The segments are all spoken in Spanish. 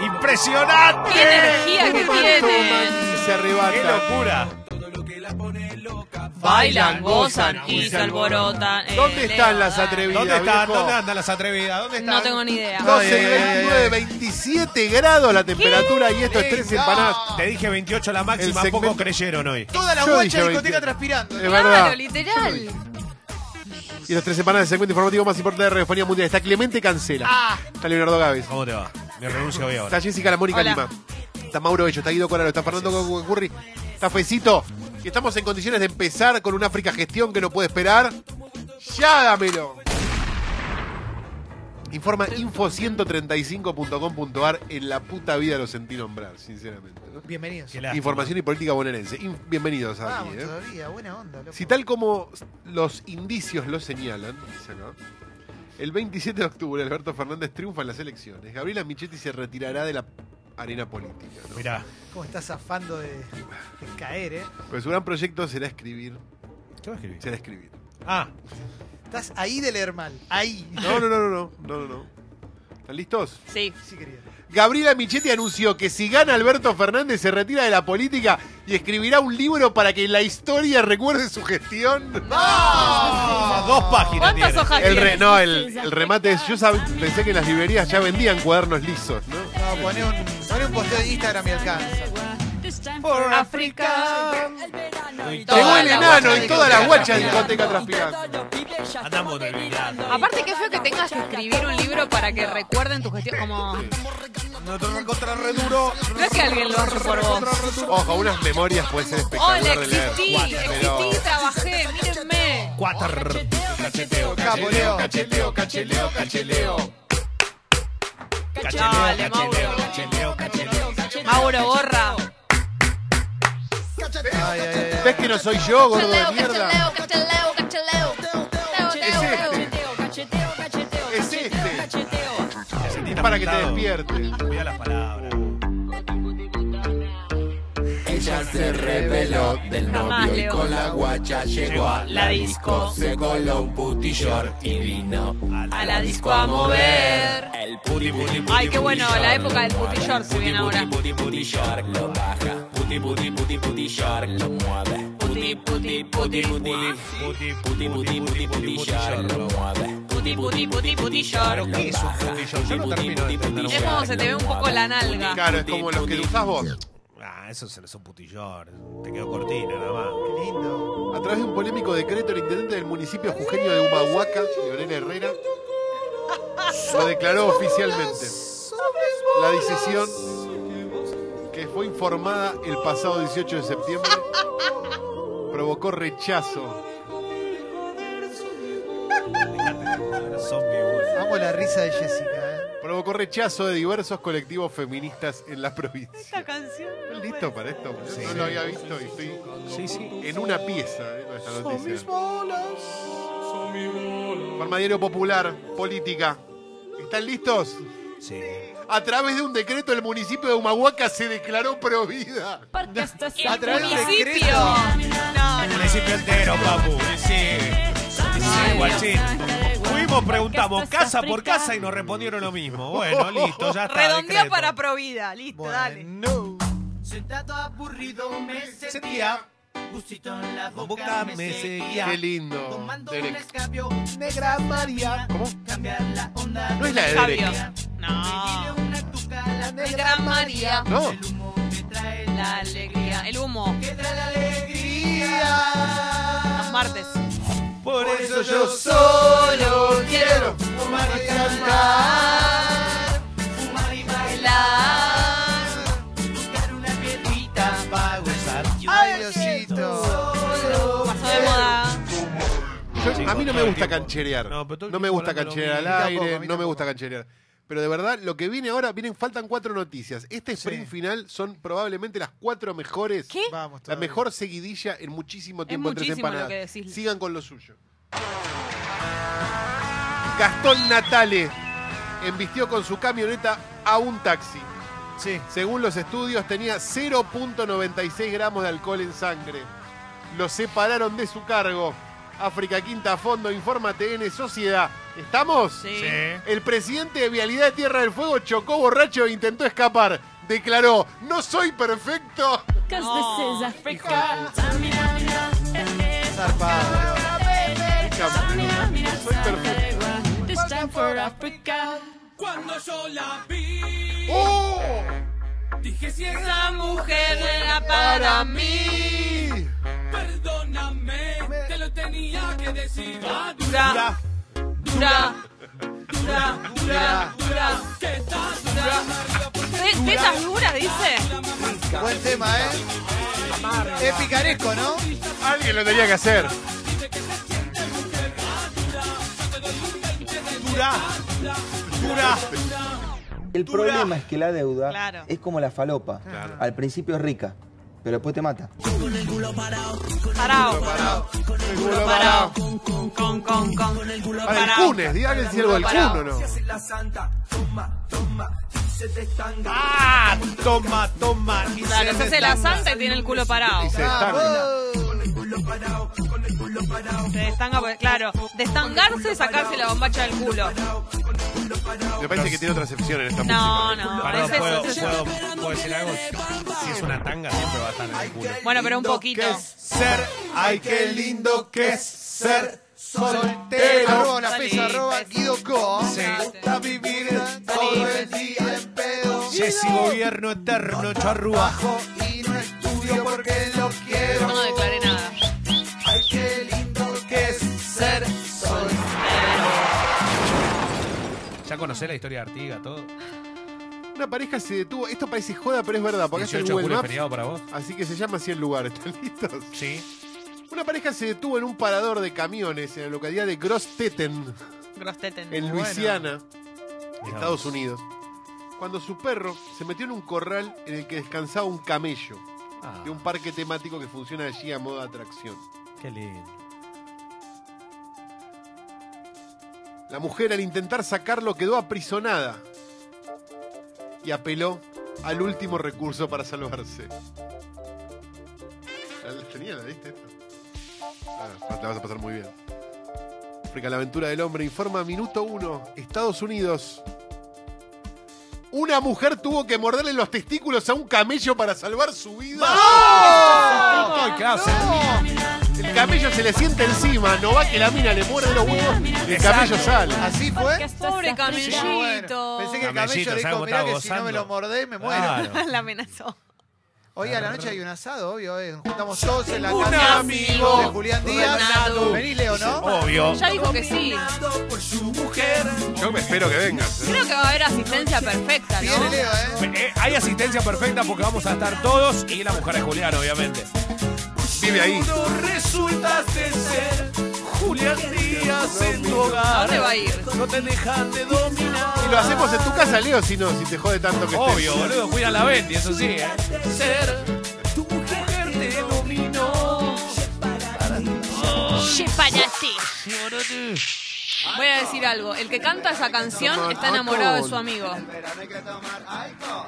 ¡Impresionante! ¡Qué energía que tienen! ¡Qué locura! Bailan, gozan y se alborotan. ¿Dónde están las atrevidas? ¿Dónde están? viejo? ¿Dónde andan las atrevidas? ¿Dónde están? No tengo ni idea. 12 y Ay, ay, ay, 29, ay. 27 grados la temperatura y esto es tres empanadas. Te dije 28 la máxima, poco creyeron hoy. Toda la guacha discoteca 20. transpirando. Es Claro, verdad. literal. Y los tres semanas del segmento informativo más importante de Radiofonía Mundial. Está Clemente Cancela. Ah. Está Leonardo Gávez. ¿Cómo te va? Me renuncio hoy ahora. Está Jessica La Mónica. Lima. Está Mauro Bello. Está Guido Coralo. Está Fernando Curry. Está Fecito. Y estamos en condiciones de empezar con una África Gestión que no puede esperar. ¡Ya dámelo! Informa info135.com.ar. En la puta vida lo sentí nombrar, sinceramente. ¿no? Bienvenidos. Información y política bonaerense. In- bienvenidos aquí. Vamos ¿eh? todavía, buena onda. loco. Si tal como los indicios lo señalan, dice acá, el 27 de octubre Alberto Fernández triunfa en las elecciones. Gabriela Michetti se retirará de la arena política. ¿no? Mirá. ¿Cómo estás zafando de, de caer, eh? Pues su gran proyecto será escribir. ¿Qué va a escribir? Será escribir. Ah, Estás ahí de leer mal. Ahí. No, no, no, no, no, no, no, no. ¿Están listos? Sí. Sí, querido. Gabriela Michetti anunció que si gana Alberto Fernández se retira de la política y escribirá un libro para que la historia recuerde su gestión. Ah, dos páginas ¿Cuántas tiene. hojas El re- no, el, el remate es. Yo sab- pensé que en las librerías ya vendían cuadernos lisos, ¿no? No, poné un, poné un posteo de Instagram y alcanza. Por África. Llegó el enano y toda la guacha de discoteca discoteca transpirando. Andamos de. Aparte, qué feo que tengas que escribir un libro para que recuerden tu gestión. Como. No te contra re duro. No es que alguien lo hace por vos. Ojo, unas memorias puede ser Hola, espectacular de leer. existí, Pero- existí, trabajé, mírenme. Cuatro. Cacheteo, Capo, Leo. cacheleo, cacheleo, cacheleo. Dale, Mauro. cacheleo, cacheleo, cacheleo. Mauro Borra. Ay, ay, ay. ¿Ves que no soy yo, gordo de mierda? cacheleo, cacheleo. Es este. Te sentí Es para que te despiertes. Cuida las palabras. Ella se reveló del novio y con la guacha llegó a La disco. Se coló un puti short y vino A la disco a mover. El puti puti puti Ay, qué bueno, puti la short. época del puti short se viene ahora. Puti puti short lo baja. Puti puti puti puti short lo mueve. Puti, puti, puti, puti Puti, puti puti puti puti short lo mueve. puti, puti, puti, puti short. ¿Qué es un putillo? Yo no termino de entender. Es como se te ve un poco la nalga. Claro, es como los que usás vos. Ah, eso se les un putillor. Te quedó cortina nada más. Qué lindo. A través de un polémico decreto, el intendente del municipio jujeño de Humahuaca, Leonel Herrera, lo declaró oficialmente. La decisión que fue informada el pasado 18 de septiembre provocó rechazo. Amo la risa de Jessica, eh. Provocó rechazo de diversos colectivos feministas en la provincia. Esta canción. ¿Estás listo para esto? No lo había visto y estoy Sí, sí. en una pieza eh, con esta noticia. Farmadiero Popular, política. ¿Están listos? Sí. A través de un decreto, el municipio de Humahuaca se declaró provida. A través de un decreto. No, El municipio entero, papu. Sí. Sí, guachín. Fuimos, preguntamos casa por casa y nos respondieron lo mismo. Bueno, listo, ya está. Redondeó decreto. para Provida. Listo, dale. Bueno. Sentado aburrido me Sentía, Gustito en la boca me seguía. Qué lindo. Tomando un escabio, Negra María. ¿Cómo? cambiar la onda. No es la de. Derek. No. Una tuca, la Negra María. No. el humo que trae La alegría. El humo. que trae la alegría. Los martes. Por eso yo solo quiero Fumar y cantar, Diosito. Pasó de moda. Yo- a mí no me gusta cancherear. No, pero todo el No me tiempo gusta hablando lo cancherear al mismo. A mí aire, tampoco, a mí no me gusta cancherear. Pero de verdad, lo que viene ahora, vienen, faltan cuatro noticias. Este sprint Sí. final son probablemente las cuatro mejores. ¿Qué? Vamos, La todavía. mejor seguidilla en muchísimo tiempo en tres muchísimo lo empanadas. que decís. Sigan con lo suyo. Gastón Natale embistió con su camioneta a un taxi. Sí. Según los estudios, tenía 0.96 gramos de alcohol en sangre. Lo separaron de su cargo. África Quinta Fondo, informa TN Sociedad. ¿Estamos? Sí. El presidente de Vialidad de Tierra del Fuego chocó borracho e intentó escapar. Declaró, no soy perfecto. Zarpado. No soy perfecto. Cuando yo la vi, ¡Oh! dije si es Esa mujer era para mí. perdóname, te lo tenía que decir. Ah, Dura, dura, dura, dura, dura. que estás Te- Tetas duras, dice. Buen tema, ¿eh? Es picaresco, ¿no? Alguien lo tenía que hacer. Dura, dura. El problema es que la deuda Claro. es como la falopa. Al principio es rica, pero después te mata. Parado. El culo Parado. parado. Con, con, con. Para el Parado. Cunes, díganle si algo del Parado. Cuno, ¿no? Ah, toma, toma. Y Claro, se hace la santa y tiene el culo parado. Y se Ah, destanga. vos. Se destanga, claro. Destangarse es sacarse la bombacha del culo. Me parece que tiene otra excepción en esta No, música. no. Perdón, ese es- ¿puedo, es- puedo, puedo decir algo? Si es una tanga, siempre va a estar en el culo. Bueno, pero un poquito. Que es ser, ay, qué lindo que es ser Soltero. Arroba la pesa, arroba. Guido Co. Sí. Gusta vivir Todo el día en pedo. Jessy Gobierno Eterno, charrúa. Bajo y no estudio porque lo quiero. Yo no ¿Ya conocés la historia de Artiga, todo? Una pareja se detuvo. Esto parece joda, pero es verdad. Porque es el 18 de Google julio Maps. feriado para vos. Así que se llama así el lugar. ¿Están listos? Sí. Una pareja se detuvo en un parador de camiones en la localidad de Grossstetten, Grosteten. en Bueno. Luisiana, Mirá Estados vos. Unidos. Cuando su perro se metió en un corral en el que descansaba un camello Ah, de un parque temático que funciona allí a modo de atracción. qué lindo. La mujer al intentar sacarlo quedó aprisonada y apeló al último recurso para salvarse. ¿La tenía? ¿La viste? Ah, la vas a pasar muy bien. África, la aventura del hombre, informa Minuto 1, Estados Unidos. Una mujer tuvo que morderle los testículos a un camello para salvar su vida. Ay, claro, se- El camello se le siente encima, no va que la mina le muerde los huevos y el camello sale. ¿Así fue? Pobre camellito. Pensé que el Camellito, camello le ¿sabes dijo, cómo mirá estaba que si no me gozando? lo mordé me muero. Claro. La amenazó. Hoy a la noche hay un asado, obvio. eh. Nos juntamos todos en la Un casa amigo de Julián Díaz. Gobernado. Venís, Leo, ¿no? Obvio. Ya dijo que sí. Yo me espero que vengas. ¿eh? Creo que va a haber asistencia perfecta, Viene ¿no? Leo, ¿eh? Eh, hay asistencia perfecta porque vamos a estar todos y la mujer de Julián, obviamente. Vive ahí. resultaste ser Julián Díaz en tu ¿A hogar. dónde va a ir? No te dejan de dominar. Y lo hacemos en tu casa, Leo, si no, si te jode tanto que estés. Obvio, boludo, cuida la Bendy, eso sí, ¿eh? Ser tu mujer te dominó. Voy a decir algo. El que canta esa canción está enamorado de su amigo.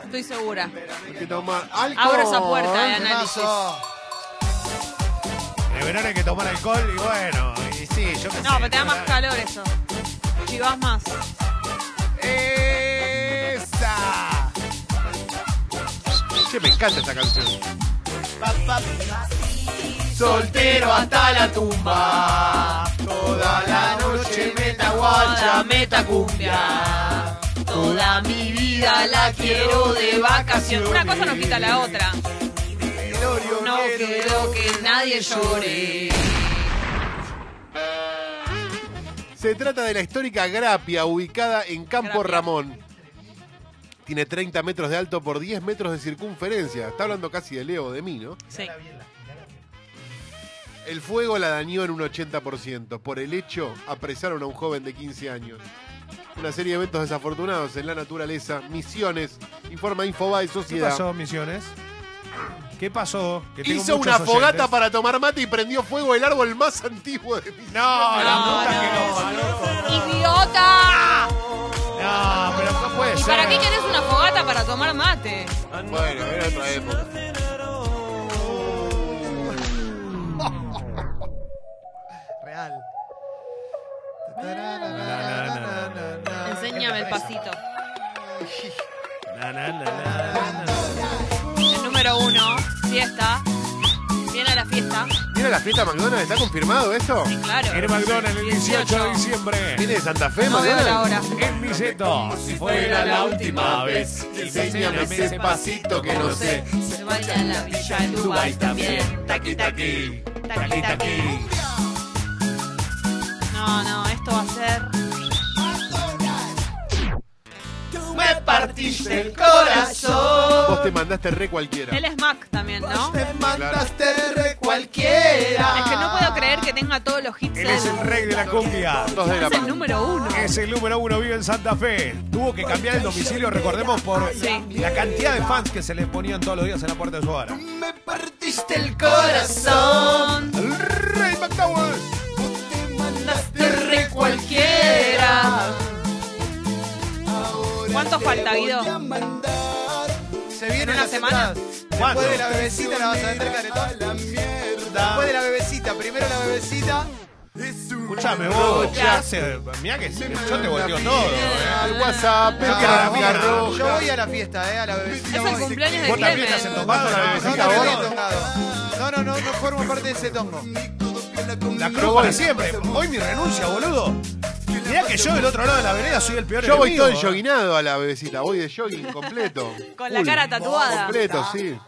Estoy segura. Hay que tomar alcohol. Abro esa puerta de análisis. Verano hay que tomar alcohol y bueno, y sí, yo qué sé. No, pero te da más calor eso. Chivas más. ¡Esa! Che, me encanta esta canción. Soltero hasta la tumba. Toda la noche meta guacha, meta cumbia. Toda mi vida la quiero de vacación. Una cosa no quita la otra. Quiero que nadie llore. Se trata de la histórica Grapia, ubicada en Campo Grapia. Ramón. Tiene 30 metros de alto por 10 metros de circunferencia. Está hablando casi de Leo, de mí, ¿no? Sí. El fuego la dañó en un 80%. Por el hecho, apresaron a un joven de 15 años. Una serie de eventos desafortunados en la naturaleza, misiones, informa Infobae ¿Qué Sociedad. pasó, Misiones? ¿Qué pasó? Que tengo Hizo una fogata para tomar mate y prendió fuego el árbol más antiguo de mi No, la No, puta que no, ¡Idiota! No, pero no puede ¿Y para qué querés una fogata para tomar mate? Bueno, era otra época. Real. Enséñame el pasito. Na, na, na. Fiesta McDonald's? ¿Está confirmado eso? Claro. En McDonald's el 18 de diciembre. ¿Viene de Santa Fe, No veo la McDonald's? hora. En Miseto. Si fuera la última vez. Enséñame ese pasito que no sé. Se baila en la villa en Dubai también. Taqui, taqui. Taqui, taqui. No, no, esto va a ser. Partiste el corazón. Vos te mandaste re cualquiera. Él es Mac también, ¿no? Me mandaste re cualquiera. Es que no puedo creer que tenga todos los hits. Él es el rey de la cumbia. Dos de la Es el número uno. Es el número uno, vive en Santa Fe. Tuvo que cambiar el domicilio, recordemos, por Sí. la cantidad de fans que se le ponían todos los días en la puerta de su hogar. Me partiste el corazón. El rey McDowell. Mandaste re cualquiera. ¿Cuánto falta, Guido? Se viene ¿En una semana? Después de la bebecita la vas a vender, caretón. Después de la bebecita, primero la bebecita. Escuchame, vos, ¿qué haces? Mirá que se- yo te volteo todo. eh. Al WhatsApp, la roja. Yo voy a la fiesta, eh, a la bebecita. Es el voy. cumpleaños de ¿Vos también estás tomando la No, bebecita no, no, vos? no, no, no, no formo parte de ese tongo. La cruz para siempre. Hoy mi renuncia, boludo. Mirá que yo del otro lado de la vereda soy el peor Yo voy enemigo, todo eh. enjoguinado a la bebecita, voy de jogging completo. Con la Full. cara tatuada. Completo, sí.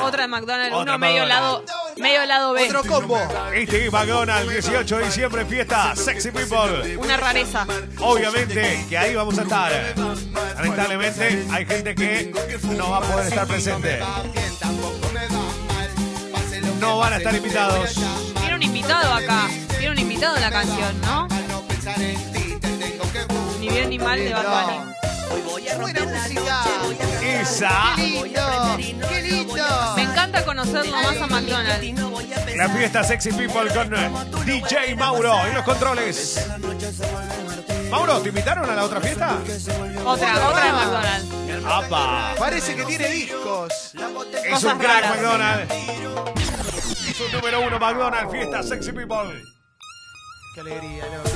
Otra de McDonald's, Otra uno medio lado, McDonald's. medio lado B. Otro combo. Este es McDonald's, 18 de diciembre, fiesta, Sexy People. Una rareza. Obviamente que ahí vamos a estar. Lamentablemente hay gente que no va a poder estar presente. No van a estar invitados. Tiene un invitado acá. Tiene un invitado la canción, ¿no? Ni bien ni mal de Bad Bunny. Buena música. Esa, Qué lindo. Qué lindo. Me encanta conocerlo más a McDonald's. la fiesta Sexy People con DJ Mauro en los controles. Mauro, ¿te invitaron a la otra fiesta? Otra, otra de McDonald's. ¡Apa! Parece que tiene discos. Es Cosas un crack raras. McDonald's. Es un número uno McDonald's, fiesta Sexy People. Qué alegría, loco.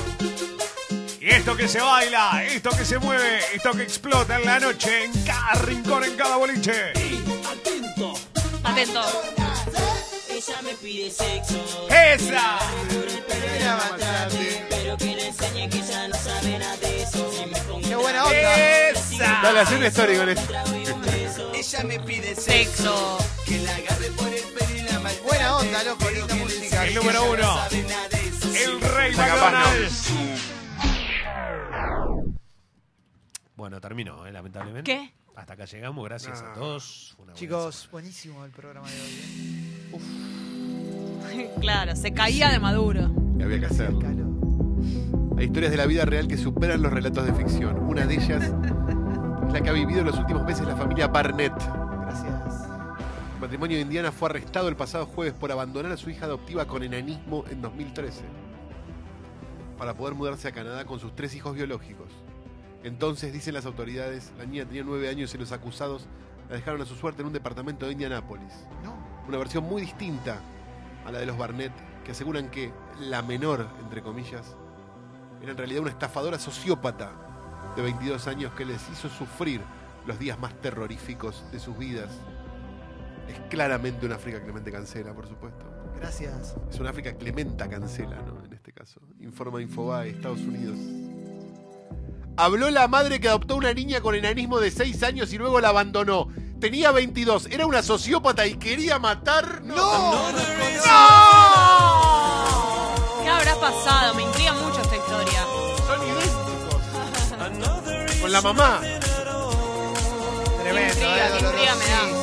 Y esto que se baila, esto que se mueve, esto que explota en la noche, en cada rincón, en cada boliche. Atento. Ella me pide sexo, ¡Esa! Pero que le enseñe que ya no sabe nada de eso. Si me pongo Qué buena onda. ¡Esa! Dale, haz una story con esto. Ella me pide Sexo. Buena onda, loco. Linda música. El número uno, el rey. McDonald's. Bueno, terminó, eh, lamentablemente. ¿Qué? Hasta acá llegamos, gracias a todos. Fue una buena Chicos, buenísimo el programa de hoy. ¿eh? Claro, se caía de Maduro. Que había que hacerlo. Calor. Hay historias de la vida real que superan los relatos de ficción. Una de ellas es la que ha vivido en los últimos meses la familia Barnett. El matrimonio de Indiana fue arrestado el pasado jueves por abandonar a su hija adoptiva con enanismo en 2013 para poder mudarse a Canadá con sus tres hijos biológicos. Entonces, dicen las autoridades, la niña tenía nueve años y los acusados la dejaron a su suerte en un departamento de Indianápolis. No. Una versión muy distinta a la de los Barnett, que aseguran que la menor, entre comillas, era en realidad una estafadora sociópata de 22 años que les hizo sufrir los días más terroríficos de sus vidas. Es claramente una África Clemente Cancela, por supuesto. Gracias. Es una África Clementa Cancela, ¿no? En este caso. Informa Infobae, Estados Unidos. Habló la madre que adoptó una niña con enanismo de 6 años y luego la abandonó. Tenía 22, era una sociópata y quería matar. ¡No! ¿Qué habrá pasado? Me intriga mucho esta historia. Son idénticos. Con la mamá. Tremendo, intriga, eh, intriga me da.